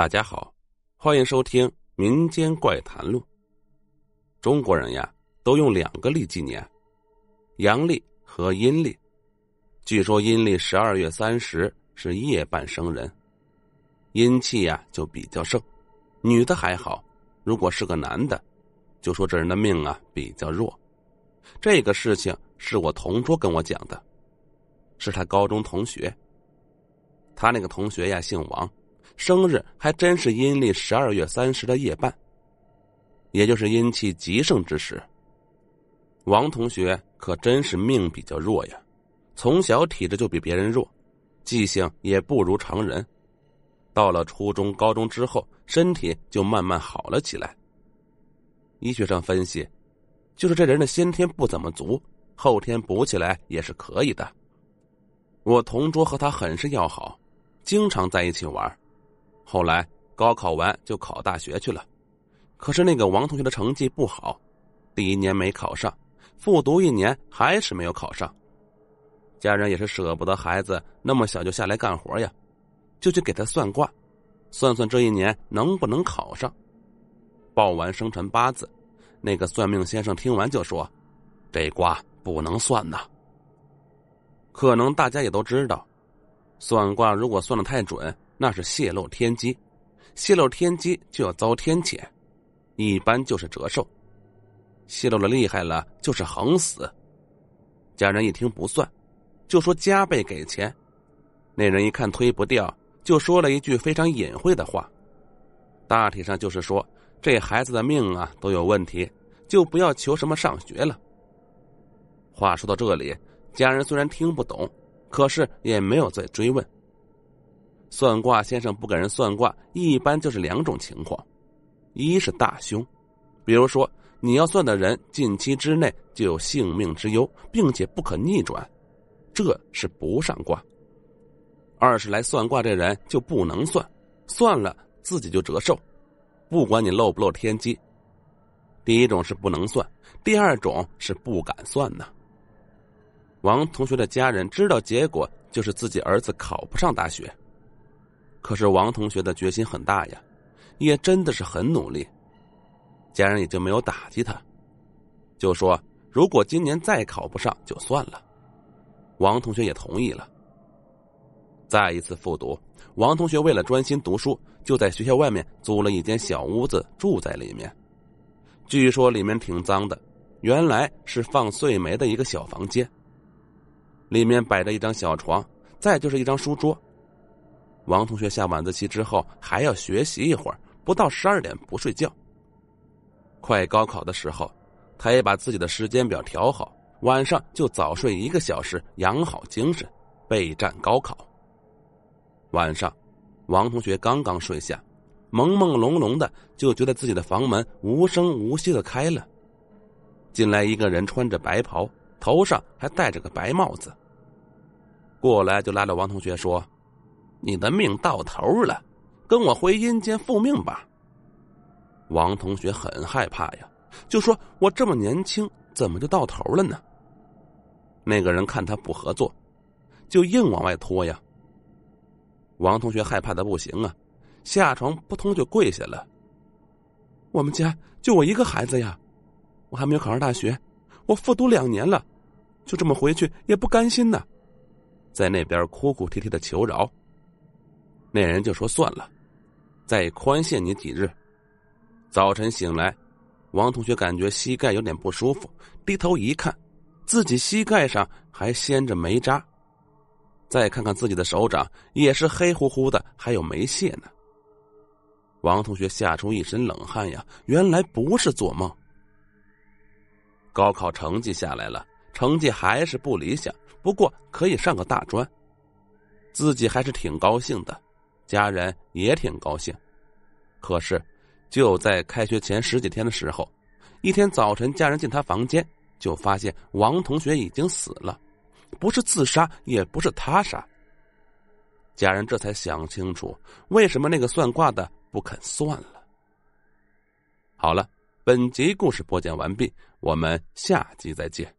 大家好，欢迎收听《民间怪谈录》。中国人呀，都用两个历纪年，阳历和阴历。据说阴历十二月三十是夜半生人，阴气呀就比较盛。女的还好，如果是个男的，就说这人的命啊比较弱。这个事情是我同桌跟我讲的，是他高中同学。他那个同学呀姓王。生日还真是阴历十二月三十的夜半，也就是阴气极盛之时。王同学可真是命比较弱呀，从小体质就比别人弱，记性也不如常人。到了初中、高中之后，身体就慢慢好了起来。医学上分析，就是这人的先天不怎么足，后天补起来也是可以的。我同桌和他很是要好，经常在一起玩。后来高考完就考大学去了，可是那个王同学的成绩不好，第一年没考上，复读一年还是没有考上。家人也是舍不得孩子那么小就下来干活呀，就去给他算卦，算算这一年能不能考上。报完生辰八字，那个算命先生听完就说：“这卦不能算呐。”可能大家也都知道，算卦如果算的太准。那是泄露天机，泄露天机就要遭天谴，一般就是折寿；泄露的厉害了就是横死。家人一听不算，就说加倍给钱。那人一看推不掉，就说了一句非常隐晦的话，大体上就是说这孩子的命啊都有问题，就不要求什么上学了。话说到这里，家人虽然听不懂，可是也没有再追问。算卦先生不给人算卦，一般就是两种情况：一是大凶，比如说你要算的人近期之内就有性命之忧，并且不可逆转，这是不上卦；二是来算卦这人就不能算，算了自己就折寿，不管你漏不漏天机。第一种是不能算，第二种是不敢算呢。王同学的家人知道结果就是自己儿子考不上大学。可是王同学的决心很大呀，也真的是很努力。家人也就没有打击他，就说如果今年再考不上就算了。王同学也同意了。再一次复读，王同学为了专心读书，就在学校外面租了一间小屋子住在里面。据说里面挺脏的，原来是放碎煤的一个小房间。里面摆着一张小床，再就是一张书桌。王同学下晚自习之后还要学习一会儿，不到十二点不睡觉。快高考的时候，他也把自己的时间表调好，晚上就早睡一个小时，养好精神，备战高考。晚上，王同学刚刚睡下，朦朦胧胧的就觉得自己的房门无声无息的开了，进来一个人，穿着白袍，头上还戴着个白帽子，过来就拉着王同学说。你的命到头了，跟我回阴间复命吧。王同学很害怕呀，就说：“我这么年轻，怎么就到头了呢？”那个人看他不合作，就硬往外拖呀。王同学害怕的不行啊，下床扑通就跪下了。我们家就我一个孩子呀，我还没有考上大学，我复读两年了，就这么回去也不甘心呢，在那边哭哭啼啼的求饶。那人就说：“算了，再宽限你几日。”早晨醒来，王同学感觉膝盖有点不舒服，低头一看，自己膝盖上还掀着煤渣。再看看自己的手掌，也是黑乎乎的，还有煤屑呢。王同学吓出一身冷汗呀！原来不是做梦。高考成绩下来了，成绩还是不理想，不过可以上个大专，自己还是挺高兴的。家人也挺高兴，可是就在开学前十几天的时候，一天早晨，家人进他房间，就发现王同学已经死了，不是自杀，也不是他杀。家人这才想清楚，为什么那个算卦的不肯算了。好了，本集故事播讲完毕，我们下集再见。